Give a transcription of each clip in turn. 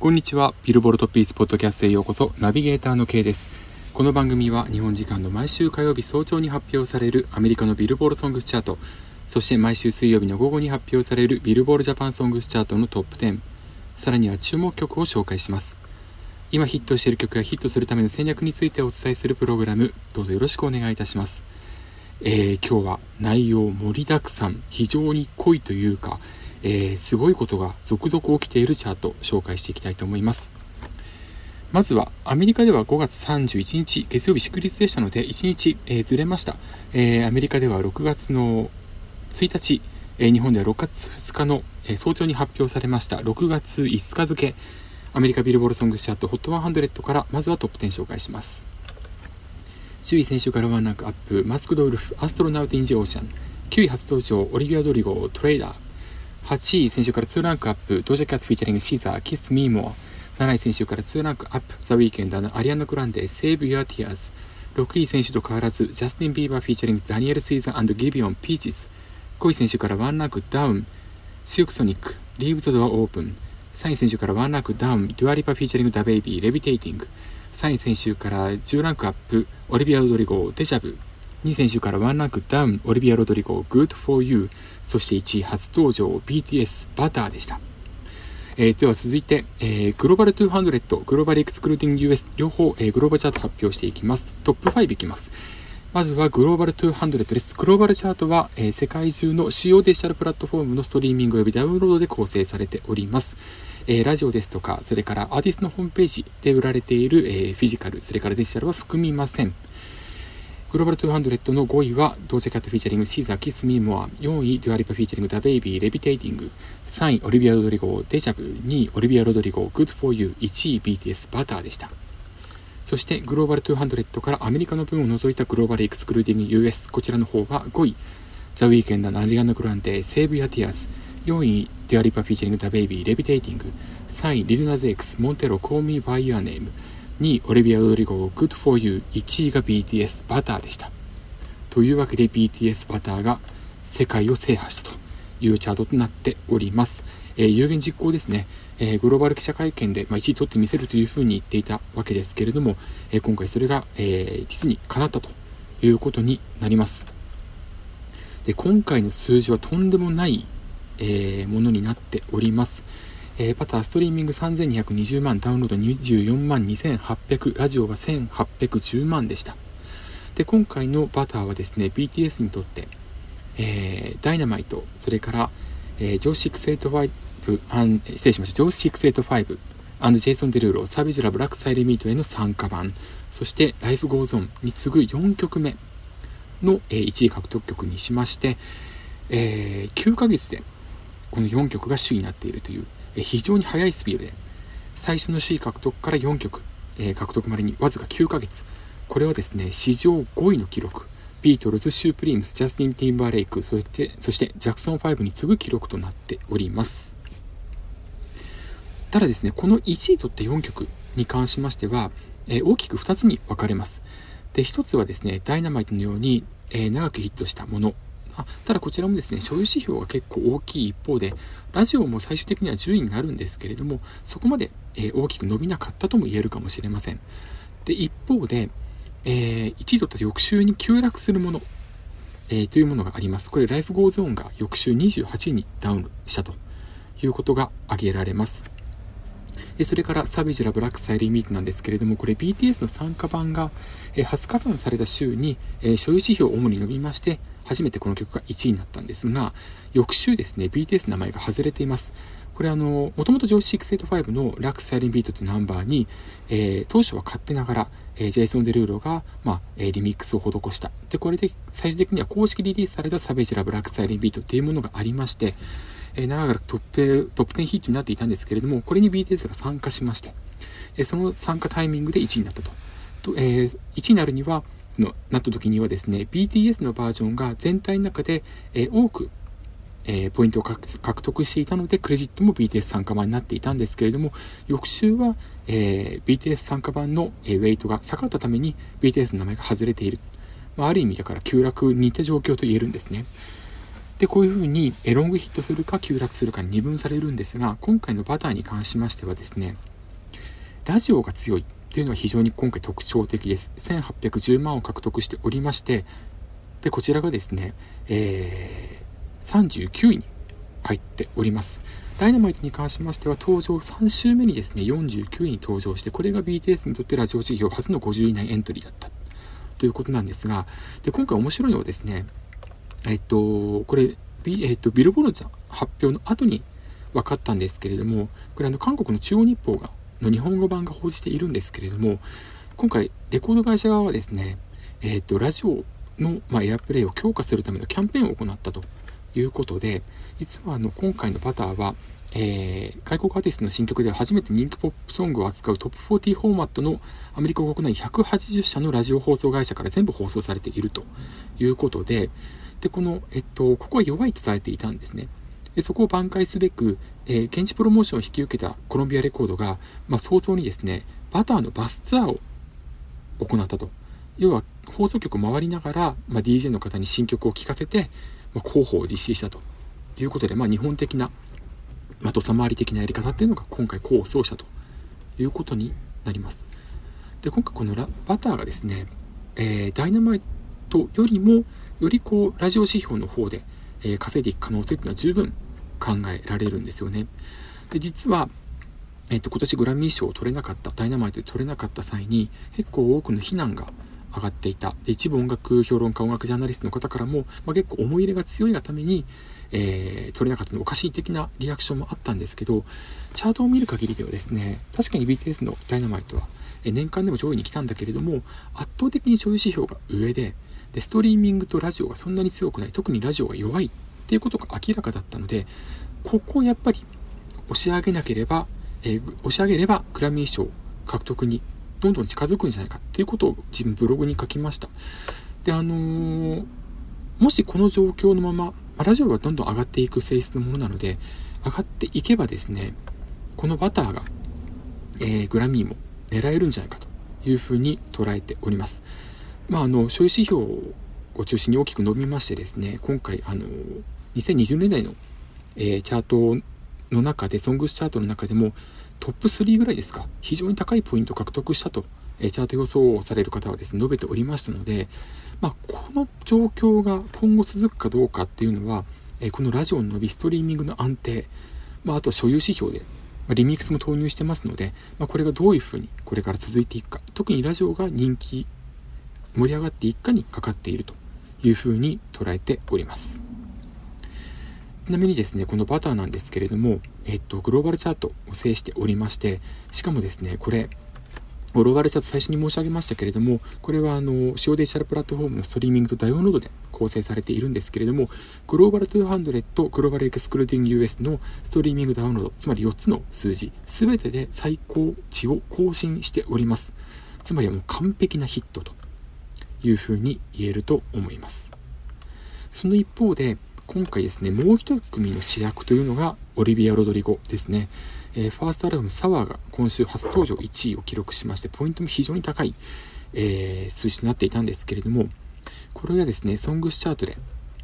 こんにちは。ビルボルトピースポッドキャストへようこそ。ナビゲーターの K です。この番組は日本時間の毎週火曜日早朝に発表されるアメリカのビルボールソングスチャート、そして毎週水曜日の午後に発表されるビルボールジャパンソングスチャートのトップ10、さらには注目曲を紹介します。今ヒットしている曲やヒットするための戦略についてお伝えするプログラム、どうぞよろしくお願いいたします。えー、今日は内容盛りだくさん、非常に濃いというか、えー、すごいことが続々起きているチャート紹介していきたいと思います。まずは、アメリカでは5月31日、月曜日祝日でしたので、1日、えー、ずれました。えー、アメリカでは6月の1日、えー、日本では6月2日の、え早朝に発表されました6月5日付、アメリカビルボールソングチャート HOT100 からまずはトップ10紹介します。周囲選手からワンランクアップ、マスクドウルフ、アストロナウト・イン・ジ・オーシャン、9位初登場、オリビア・ロドリゴ、 traitor、8位、先週から2ランクアップ、ドジャキャット featuring SZA、Kiss Me More。7位、先週から2ランクアップ、ザ・ウィーケンド、アリアナ・グランデ、 Save Your Tears。6位、先週と変わらず、ジャスティン・ビーバー featuring、ダニエル・シーザー、ギヴィオン、Peaches。5位、先週から1ランクダウン、シルク・ソニック、 Leave the Door Open。3位、先週から1ランクダウン、デュアリパ featuring ダ・ベイビー、 Levitating。3位、先週から10ランクアップ、オリビア・ロドリゴ、 deja vu。2位先週からワンランクダウン、オリビア・ロドリゴ、Good for You、そして1位初登場、BTS、 Butter でした。えー、では続いて、えー、 Global 200、Global Excluding US 両方、えー、グローバルチャート発表していきます。トップ5いきます。まずはグローバル200です。グローバルチャートは、えー、世界中の主要デジタルプラットフォームのストリーミング及びダウンロードで構成されております。えー、ラジオですとか、それからアーティストのホームページで売られている、えー、フィジカル、それからデジタルは含みません。グローバル200の5位は、ドージャキャット featuring、SZA、Kiss Me More。4位、デュアリパ featuring、ダ・ベイビー、 Levitating。3位、オリビア・ロドリゴ、 Deja Vu。2位、オリビア・ロドリゴ、 Good 4 U。1位、BTS、 Butter でした。そして、グローバル200からアメリカの分を除いたグローバルエクスクルーディング US。こちらの方は5位、ザ・ウィークエンド and アリアナ・グランデ、 Save Your Tears。4位、デュアリパ featuring、ダ・ベイビー、 Levitating。3位、リルナ・ゼイクス、モンテロ、コーミー・バイ・ユア・ネーム。2位、オリビア・ロドリゴ、 Good 4 U。1位が BTS、 Butter でした。というわけで BTS バターが世界を制覇したというチャートとなっております。えー、有言実行ですね、えー、グローバル記者会見で、まあ、1位取ってみせるというふうに言っていたわけですけれども、えー、今回それが、え実に叶ったということになります。で今回の数字はとんでもない、えものになっております。えバターストリーミング3220万、ダウンロード24万2800、ラジオは1810万でした。で、今回のバターはですね、BTS にとって、えー、ダイナマイト、それから、えー、ジョー685、失礼しました、ジョー685、アンドジェイソン・デルーロ、サビジュラ・ブラック・サイレミートへの参加版、そしてライフ・ゴーゾンに次ぐ4曲目の、えー、1位獲得曲にしまして、えー、9ヶ月でこの4曲が首位になっているという、非常に速いスピードで、最初の首位獲得から4曲、え、獲得までにわずか9ヶ月、これはですね、史上5位の記録。ビートルズ、シュープリームス、ジャスティン・ティンバーレイク、そして、そしてジャクソン5に次ぐ記録となっております。ただですね、この1位とって4曲に関しましては、えー、大きく2つに分かれます。で、1つはですね、ダイナマイトのように、えー、長くヒットしたもの。あただこちらもですね、所有指標が結構大きい一方で、ラジオも最終的には10位になるんですけれども、そこまで、え、大きく伸びなかったとも言えるかもしれません。で、一方で、えー、1位取った翌週に急落するもの、えー、というものがあります。これ、 Life Goes On が翌週28位にダウンしたということが挙げられます。でそれから、サビジュラ・ブラック・サイリー・ミートなんですけれども、これ BTS の参加版が、え、初加算された週に、え、所有指標を主に伸びまして、初めてこの曲が1位になったんですが、翌週ですね、BTS の名前が外れています。これあの、もともと上司685のラック・サイリン・ビートというナンバーに、えー、当初は勝手ながら、えー、ジェイソン・デルーロが、まあ、えー、リミックスを施した。で、これで最終的には公式リリースされたサベージラ・ブラック・サイリン・ビートっていうものがありまして、えー、長らくトップ、トップ10ヒットになっていたんですけれども、これに BTS が参加しまして、えー、その参加タイミングで1位になったと。とえー、1位になるには、のなった時にはですね、BTS のバージョンが全体の中で、え、多くえ、ポイントを獲得していたので、クレジットも BTS 参加版になっていたんですけれども、翌週は、え、BTS 参加版の、え、ウェイトが下がったために BTS の名前が外れている。まあ、ある意味だから急落に似た状況と言えるんですね。で、こういうふうにロングヒットするか急落するかに二分されるんですが、今回のバターに関しましてはですね、ラジオが強いというのは非常に今回特徴的です。1810万を獲得しておりまして、で、こちらがですね、えー、39位に入っております。ダイナマイトに関しましては登場3週目にですね、49位に登場して、これが BTS にとってラジオ指標初の50位以内エントリーだったということなんですが、で、今回面白いのはですね、えっと、これ、ビ,、えっと、ビルボルド発表の後に分かったんですけれども、これあの韓国の中央日報がの日本語版が報じているんですけれども、今回レコード会社側はですね、えっと、ラジオの、まあ、エアプレイを強化するためのキャンペーンを行ったということで、実はあの今回のバターは、えー、外国アーティストの新曲では初めて人気ポップソングを扱うトップ40フォーマットのアメリカ国内180社のラジオ放送会社から全部放送されているということで、で、この、えっと、ここは弱いとされていたんですね。そこを挽回すべく、えー、現地プロモーションを引き受けたコロンビアレコードが、まあ、早々にですね、バターのバスツアーを行ったと。要は、放送局を回りながら、まあ、DJ の方に新曲を聴かせて、まあ、広報を実施したということで、まあ、日本的な、まあ、土佐回り的なやり方っていうのが今回功を奏したということになります。で、今回このラバターがですね、えー、ダイナマイトよりも、よりこう、ラジオ指標の方で、えー、稼いでいく可能性っていうのは十分考えられるんですよね。で、実は、えっと、今年グラミー賞を取れなかった、ダイナマイトで取れなかった際に、結構多くの非難が上がっていた。で一部音楽評論家、音楽ジャーナリストの方からも、まあ、結構思い入れが強いがために、えー、取れなかったのおかしい的なリアクションもあったんですけど、チャートを見る限りではですね、確かに BTS のダイナマイトは、え年間でも上位に来たんだけれども、圧倒的に上位指標が上で、で、ストリーミングとラジオがそんなに強くない、特にラジオが弱いっていうことが明らかだったので、ここをやっぱり押し上げなければ、えー、押し上げればグラミー賞獲得にどんどん近づくんじゃないかっていうことを自分ブログに書きました。で、あのー、もしこの状況のまま、ラジオはどんどん上がっていく性質のものなので、上がっていけばですね、このバターが、えー、グラミーも狙えるんじゃないかというふうに捉えております。まあ、あの、所有指標を中心に大きく伸びましてですね、今回、あの、2020年代の、えー、チャートの中で、ソングスチャートの中でも、トップ3ぐらいですか、非常に高いポイントを獲得したと、えチャート予想をされる方はですね、述べておりましたので、まあ、この状況が今後続くかどうかっていうのは、えこのラジオの伸び、ストリーミングの安定、まあ、あと所有指標で、まリミックスも投入してますので、まあ、これがどういうふうにこれから続いていくか、特にラジオが人気、盛り上がっていくかにかかっているというふうに捉えております。ちなみにですね、このバターなんですけれども、えっと、グローバルチャートを制しておりまして、しかもですね、これ、グローバルチャート最初に申し上げましたけれども、これはあの、主要デジタルプラットフォームのストリーミングとダウンロードで構成されているんですけれども、グローバル200、グローバルエクスクルーディング US のストリーミングダウンロード、つまり4つの数字、すべてで最高値を更新しております。つまりもう完璧なヒットというふうに言えると思います。その一方で、今回ですね、もう一組の主役というのがオリビア・ロドリゴですね。えー、ファーストアルバムサワーが今週初登場1位を記録しまして、ポイントも非常に高い、えー、数字となっていたんですけれども、これがですね、ソングスチャートで、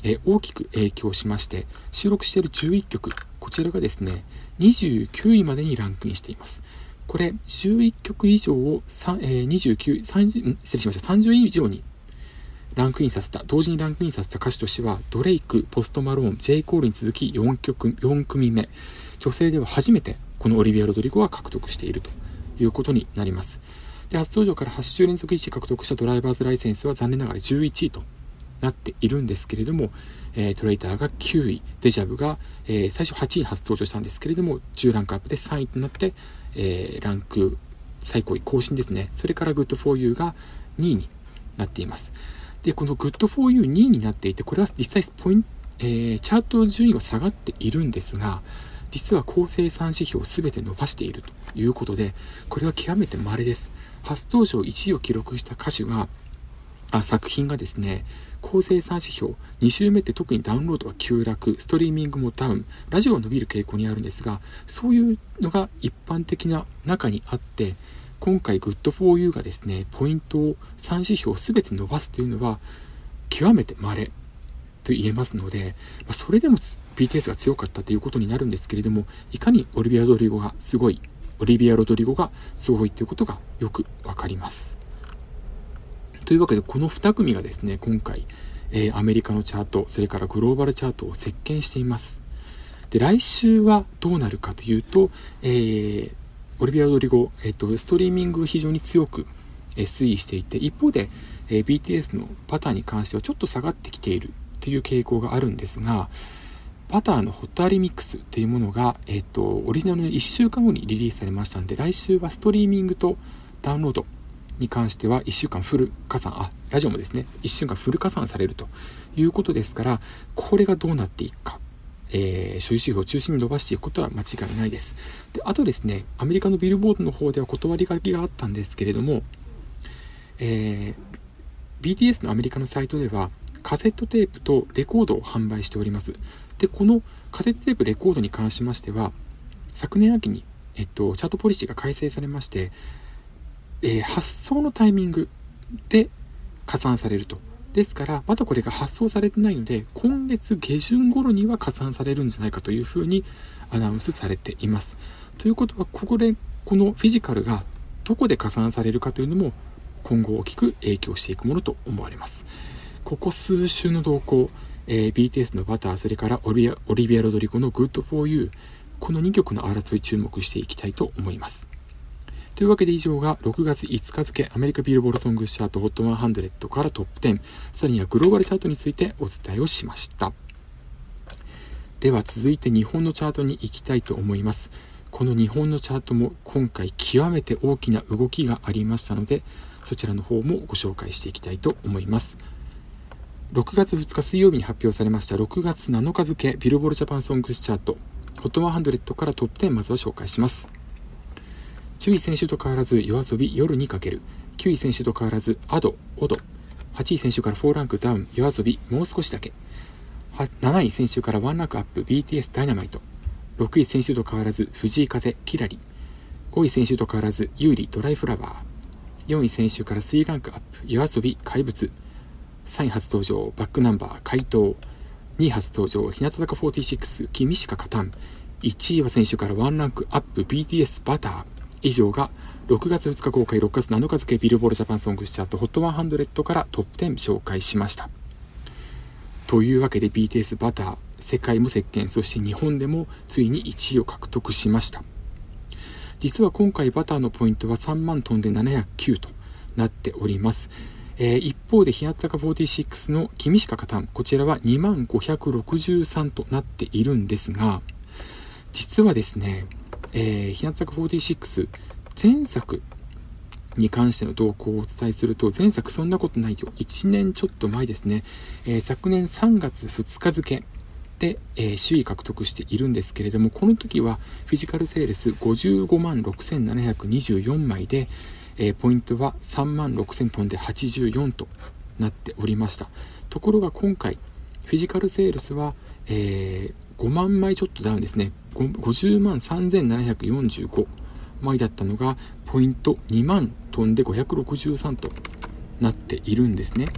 えー、大きく影響しまして、収録している11曲、こちらがですね、29位までにランクインしています。これ、11曲以上を、えー、29、30、失礼しました、30位以上にランクインさせた、同時にランクインさせた歌手としては、ドレイク、ポストマローン、J. コールに続き4曲、4組目。女性では初めて、このオリビア・ロドリゴは獲得しているということになります。で、初登場から8週連続1位獲得したドライバーズライセンスは残念ながら11位となっているんですけれども、えー、トレイターが9位、デジャブが、えー、最初8位に初登場したんですけれども、10ランクアップで3位となって、えー、ランク最高位更新ですね。それから GoodForU が2位になっています。で、この GoodForU2 位になっていて、これは実際ポイント、えー、チャート順位は下がっているんですが、実は構成3指標を全て伸ばしているということで、これは極めて稀です。初登場1位を記録した歌手が、あ作品がですね、構成3指標、2週目って特にダウンロードは急落、ストリーミングもダウン、ラジオは伸びる傾向にあるんですが、そういうのが一般的な中にあって、今回 Good4U がですね、ポイントを3指標すべて伸ばすというのは極めて稀。と言えますので、ま、それでも BTS が強かったということになるんですけれども、いかにオリビア・ロドリゴがすごい、オリビア・ロドリゴがすごいということがよくわかります。というわけで、この2組がですね、今回、えー、アメリカのチャート、それからグローバルチャートを席巻しています。で、来週はどうなるかというと、えー、オリビア・ドリゴ、えっ、ー、と、ストリーミングが非常に強く、え推移していて、一方で、え BTS のパターに関してはちょっと下がってきているという傾向があるんですが、パターのホットアリミックスっていうものが、えっ、と、オリジナルの1週間後にリリースされましたんで、来週はストリーミングとダウンロードに関しては1週間フル加算、あ、ラジオもですね、1週間フル加算されるということですから、これがどうなっていくか。えー、所有指標を中心に伸ばしていくことは間違いないです。で、あとですね、アメリカのビルボードの方では断り書きがあったんですけれども、えー、BTS のアメリカのサイトでは、カセットテープとレコードを販売しております。で、このカセットテープ、レコードに関しましては、昨年秋に、えっと、チャートポリシーが改正されまして、えー、発送のタイミングで加算されると。ですから、まだこれが発送されてないので、今月下旬頃には加算されるんじゃないかというふうにアナウンスされています。ということは、ここで、このフィジカルがどこで加算されるかというのも、今後大きく影響していくものと思われます。ここ数週の動向、えー、BTS のバター、それからオリビア・オリビアロドリゴの Good for You、この2曲の争い注目していきたいと思います。というわけで以上が6月5日付アメリカビルボールソングチャート HOT100 からトップ10、さらにはグローバルチャートについてお伝えをしました。では続いて日本のチャートに行きたいと思います。この日本のチャートも今回極めて大きな動きがありましたので、そちらの方もご紹介していきたいと思います。6月2日水曜日に発表されました6月7日付ビルボールジャパンソングスチャート HOT100 からトップ10まずは紹介します。10位選手と変わらず夜遊び夜にかける。9位選手と変わらずアドオド8位選手から4ランクダウン。夜遊びもう少しだけ。7位選手から1ランクアップ。BTS ダイナマイト。6位選手と変わらず藤井風キラリ。5位選手と変わらず有利ドライフラワー。4位選手から3ランクアップ。夜遊び怪物。3位初登場。バックナンバー怪盗。2位初登場日向坂46君しか勝たん。1位は選手から1ランクアップ。BTS バター。以上が6月2日公開6月7日付ビルボールジャパンソングスチャート HOT100 からトップ10紹介しました。というわけで BTS バター世界も席巻そして日本でもついに1位を獲得しました。実は今回バターのポイントは3万トンで709となっております。えー、一方で日向坂46の君しか勝たんこちらは2万563となっているんですが実はですねえー、日向坂46前作に関しての動向をお伝えすると、前作そんなことないよ。1年ちょっと前ですね。えー、昨年3月2日付で、えー、首位獲得しているんですけれども、この時はフィジカルセールス55万6724枚で、えー、ポイントは3万6000トンで84となっておりました。ところが今回、フィジカルセールスは、えー、5万枚ちょっとダウンですね。50万3745枚だったのが、ポイント2万飛んで563となっているんですね。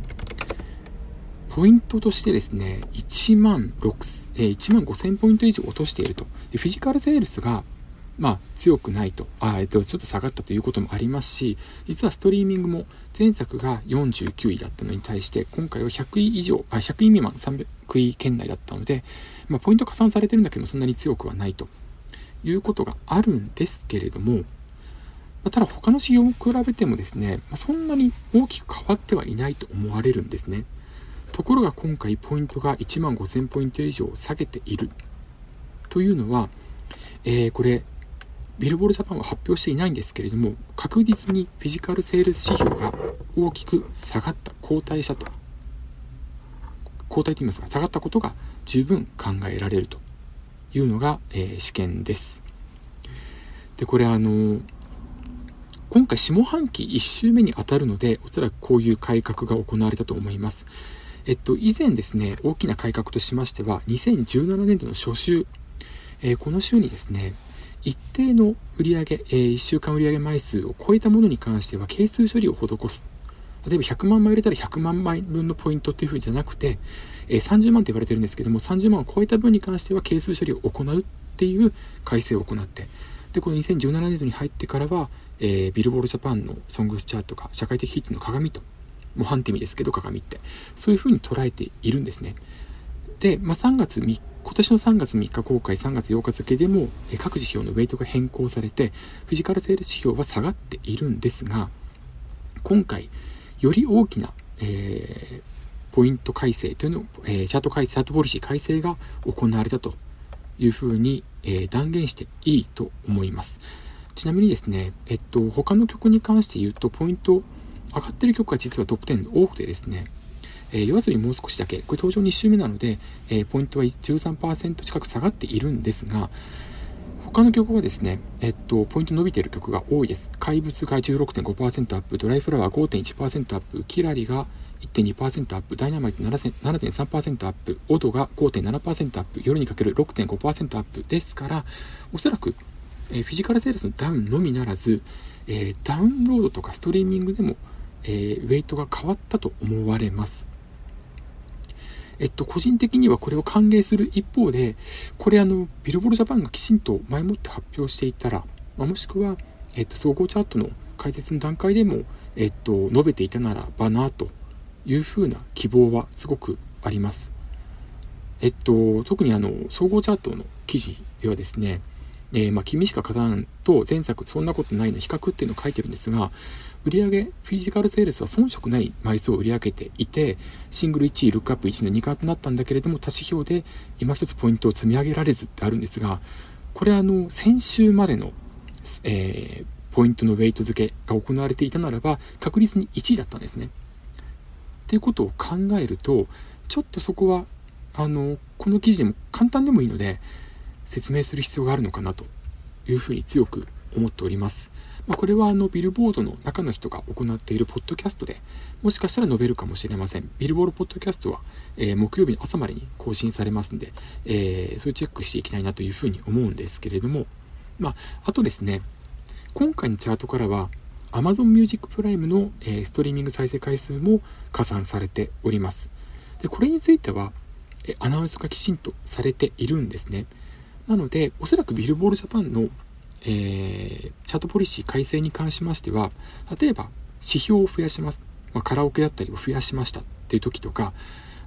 ポイントとしてですね、1万6、えー、1万5000ポイント以上落としていると。でフィジカルセールスが、まあ、強くないと。あ、えっと、ちょっと下がったということもありますし、実はストリーミングも前作が49位だったのに対して、今回は100位以上、あ、100位未満300位圏内だったので、まあ、ポイント加算されてるんだけどそんなに強くはないということがあるんですけれども、ま、ただ他の指標を比べてもですね、ま、そんなに大きく変わってはいないと思われるんですね。ところが今回ポイントが1万5000ポイント以上下げているというのは、えー、これビルボールジャパンは発表していないんですけれども確実にフィジカルセールス指標が大きく下がった後退したと後退と言いますか下がったことが十分考えられるというのが、えー、試験です。で、これあの、今回下半期1週目に当たるので、おそらくこういう改革が行われたと思います。えっと、以前ですね、大きな改革としましては、2017年度の初週、えー、この週にですね、一定の売上、えー、1週間売上枚数を超えたものに関しては、係数処理を施す。例えば100万枚売れたら100万枚分のポイントっていう風じゃなくて、えー、30万って言われてるんですけども、30万を超えた分に関しては係数処理を行うっていう改正を行って、で、この2017年度に入ってからは、えー、ビルボールジャパンのソングスチャートが社会的ヒットの鏡と、模範手見ですけど、鏡って、そういうふうに捉えているんですね。で、まあ、3月3今年の3月3日公開、3月8日付でも各指標のウェイトが変更されて、フィジカルセール指標は下がっているんですが、今回、より大きな、えー、ポイント改正というのを、えー、チャート改正、チャートポリシー改正が行われたというふうに、えー、断言していいと思います。ちなみにですね、えっと、他の曲に関して言うと、ポイント上がってる曲が実はトップ10多くてですね、えー、夜遊びもう少しだけ、これ登場2週目なので、えー、ポイントは13%近く下がっているんですが、他の曲はですね、えっと、ポイント伸びている曲が多いです。怪物が16.5%アップ、ドライフラワー5.1%アップ、キラリが1.2%アップ、ダイナマイト7.3%アップ、オドが5.7%アップ、夜にかける6.5%アップですから、おそらく、えー、フィジカルセールスのダウンのみならず、えー、ダウンロードとかストリーミングでも、えー、ウェイトが変わったと思われます。えっと、個人的にはこれを歓迎する一方で、これあの、ビルボールジャパンがきちんと前もって発表していたら、ま、もしくは、えっと、総合チャートの解説の段階でも、えっと、述べていたならばな、というふうな希望はすごくあります。えっと、特にあの、総合チャートの記事ではですね、えー、まあ、君しか勝たんと前作そんなことないの比較っていうのを書いてるんですが、売上フィジカルセールスは遜色ない枚数を売り上げていて、シングル1位、ルックアップ1位の2冠となったんだけれども、多指標で今一つポイントを積み上げられずってあるんですが、これあの、先週までの、えー、ポイントのウェイト付けが行われていたならば、確実に1位だったんですね。っていうことを考えると、ちょっとそこは、あの、この記事でも簡単でもいいので、説明する必要があるのかなというふうに強く思っております。ま、これはあのビルボードの中の人が行っているポッドキャストでもしかしたら述べるかもしれません。ビルボードポッドキャストは、えー、木曜日の朝までに更新されますんで、えー、それチェックしていきたいなというふうに思うんですけれども、まあ、あとですね、今回のチャートからは Amazon Music Prime の、え、ストリーミング再生回数も加算されております。で、これについては、えアナウンスがきちんとされているんですね。なので、おそらくビルボールジャパンのえー、チャートポリシー改正に関しましては、例えば指標を増やします。まあ、カラオケだったりを増やしましたっていう時とか、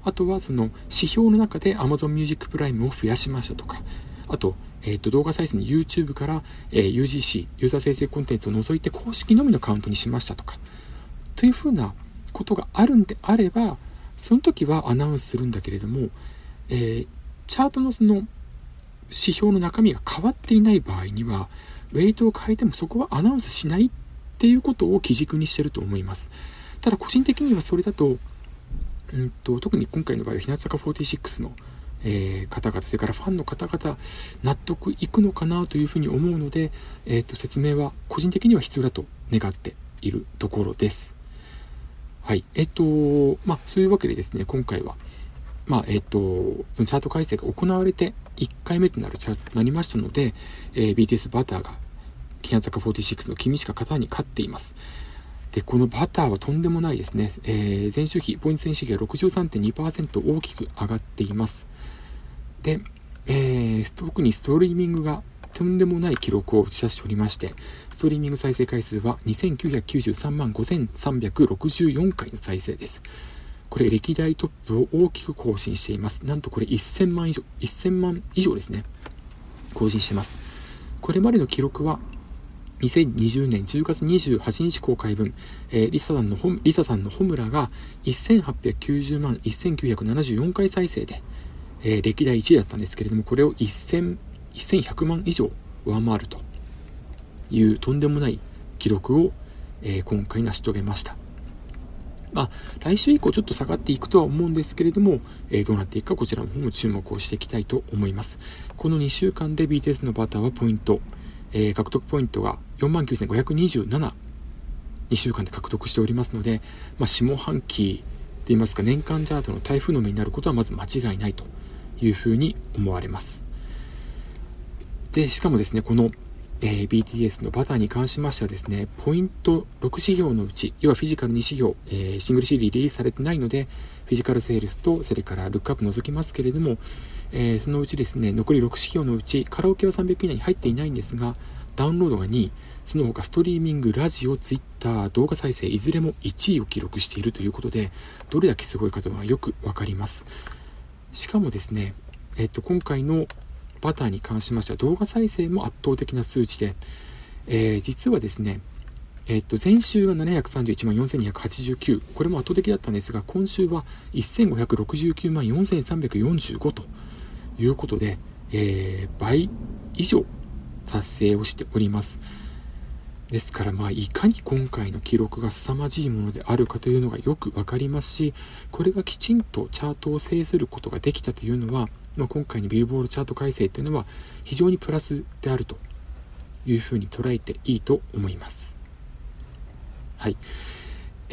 あとはその指標の中で Amazon Music Prime を増やしましたとか、あと、えっ、ー、と、動画再生の YouTube から、えー、UGC、ユーザー生成コンテンツを除いて公式のみのカウントにしましたとか、というふうなことがあるんであれば、その時はアナウンスするんだけれども、えー、チャートのその指標の中身が変わっていない場合には、ウェイトを変えてもそこはアナウンスしないっていうことを基軸にしてると思います。ただ個人的にはそれだと、うんと、特に今回の場合は日向坂46の、えー、方々、それからファンの方々、納得いくのかなというふうに思うので、えっ、ー、と、説明は個人的には必要だと願っているところです。はい。えっ、ー、と、まあ、そういうわけでですね、今回は、まあ、えっ、と、そのチャート改正が行われて1回目となるチャートとなりましたので、えー、BTS バターが、日向坂46の君しか勝たに勝っています。で、このバターはとんでもないですね。えー、前週比、ポイント前週比は63.2%大きく上がっています。で、えー、特にストリーミングがとんでもない記録を打ち出しておりまして、ストリーミング再生回数は2993万5364回の再生です。これ歴代トップを大きく更新しています。なんとこれ1000万以上、1000万以上ですね。更新してます。これまでの記録は、2020年10月28日公開分、えー、リサさんのホリサさんのホムラが1890万1974回再生で、えー、歴代1位だったんですけれども、これを1000 1100万以上上回るというとんでもない記録を、えー、今回成し遂げました。まあ、来週以降ちょっと下がっていくとは思うんですけれども、えー、どうなっていくかこちらの方も注目をしていきたいと思います。この2週間で BTS のバターはポイント、えー、獲得ポイントが49,527、2週間で獲得しておりますので、まあ、下半期と言いますか年間チャートの台風の目になることはまず間違いないというふうに思われます。で、しかもですね、このえー、BTS のバターに関しましてはですね、ポイント6指標のうち、要はフィジカル2指標、えー、シングル CD リリースされてないので、フィジカルセールスと、それからルックアップ除きますけれども、えー、そのうちですね、残り6指標のうち、カラオケは300以内に入っていないんですが、ダウンロードが2位、その他ストリーミング、ラジオ、ツイッター、動画再生、いずれも1位を記録しているということで、どれだけすごいかというのはよくわかります。しかもですね、えっと、今回のバターに関しましては動画再生も圧倒的な数値で、えー、実はですね、えっと、前週が731万4289、これも圧倒的だったんですが、今週は1569万4345ということで、えー、倍以上達成をしております。ですから、まあ、いかに今回の記録が凄まじいものであるかというのがよくわかりますし、これがきちんとチャートを制することができたというのは、まあ、今回のビルボールチャート改正というのは非常にプラスであるというふうに捉えていいと思います。はい。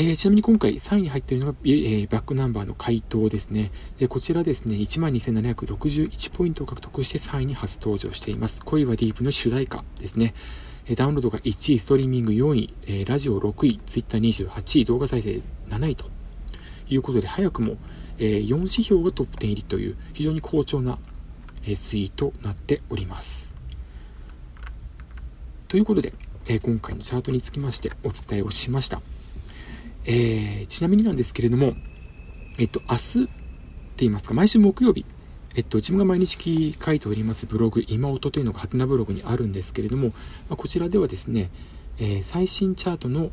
えー、ちなみに今回3位に入っているのが、えー、バックナンバーの回答ですね。でこちらですね、12,761ポイントを獲得して3位に初登場しています。恋はディープの主題歌ですね。えダウンロードが1位、ストリーミング4位、えー、ラジオ6位、ツイッター28位、動画再生7位ということで、早くも、え、4指標がトップ10入りという非常に好調な、え、推移となっております。ということで、え、今回のチャートにつきましてお伝えをしました。えー、ちなみになんですけれども、えっと、明日って言いますか、毎週木曜日、えっと、自分が毎日書いておりますブログ、今音というのがハテナブログにあるんですけれども、まあ、こちらではですね、えー、最新チャートの、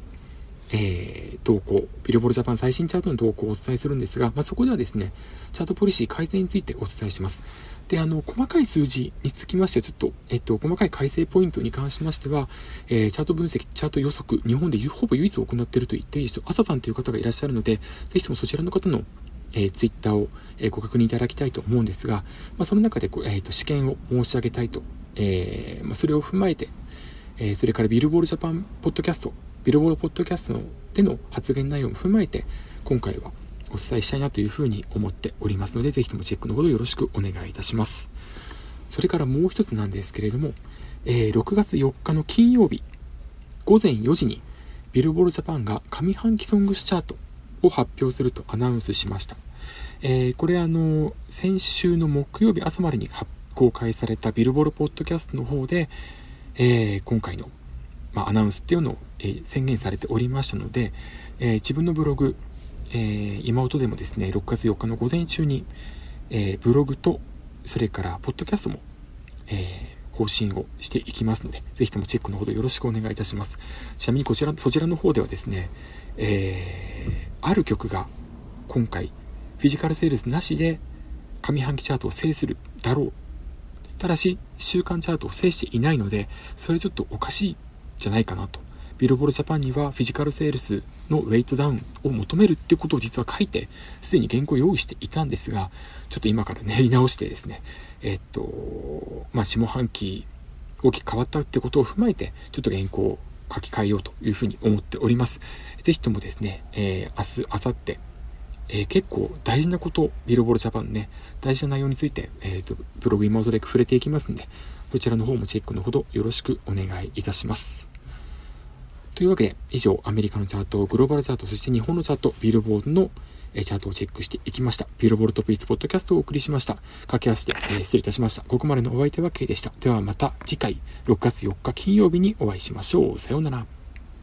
えー、動向、ビルボールジャパン最新チャートの動向をお伝えするんですが、まあ、そこではですね、チャートポリシー改善についてお伝えします。で、あの、細かい数字につきましては、ちょっと、えっと、細かい改正ポイントに関しましては、えー、チャート分析、チャート予測、日本でほぼ唯一行っていると言っていいですよ。朝さんという方がいらっしゃるので、ぜひともそちらの方の、えー、ツイッターを、えー、ご確認いただきたいと思うんですが、まあ、その中でこう、えーと、試験を申し上げたいと、えーまあ、それを踏まえて、えー、それからビルボールジャパンポッドキャスト、ビルボールポッドキャストでの発言内容も踏まえて、今回はお伝えしたいなというふうに思っておりますので、ぜひともチェックのほどよろしくお願いいたします。それからもう一つなんですけれども、えー、6月4日の金曜日、午前4時に、ビルボールジャパンが上半期ソングスチャートを発表するとアナウンスしました。えー、これあの、先週の木曜日朝までに公開されたビルボールポッドキャストの方で、えー、今回の、ま、アナウンスっていうのを、え、宣言されておりましたので、え自分のブログ、え今音でもですね、6月4日の午前中に、えブログとそれから、ポッドキャストも、え、更新をしていきますので、ぜひともチェックのほどよろしくお願いいたします。ちなみにこちら、そちらの方ではですね、え、ある曲が今回、フィジカルセールスなしで上半期チャートを制するだろう。ただし、週間チャートを制していないので、それちょっとおかしいじゃないかなと。ビルボールジャパンにはフィジカルセールスのウェイトダウンを求めるってことを実は書いて、すでに原稿を用意していたんですが、ちょっと今から練り直してですね、えっと、まあ、下半期大きく変わったってことを踏まえて、ちょっと原稿を書き換えようというふうに思っております。ぜひともですね、えー、明日、明後日、えー、結構大事なこと、ビルボールジャパンね、大事な内容について、えっ、ー、と、ブログ妹で触れていきますんで、こちらの方もチェックのほどよろしくお願いいたします。というわけで、以上、アメリカのチャート、グローバルチャート、そして日本のチャート、ビルボードのチャートをチェックしていきました。ビルボールトピーツポッドキャストをお送りしました。駆け足で、えー、失礼いたしました。ここまでのお相手は K でした。ではまた次回、6月4日金曜日にお会いしましょう。さようなら。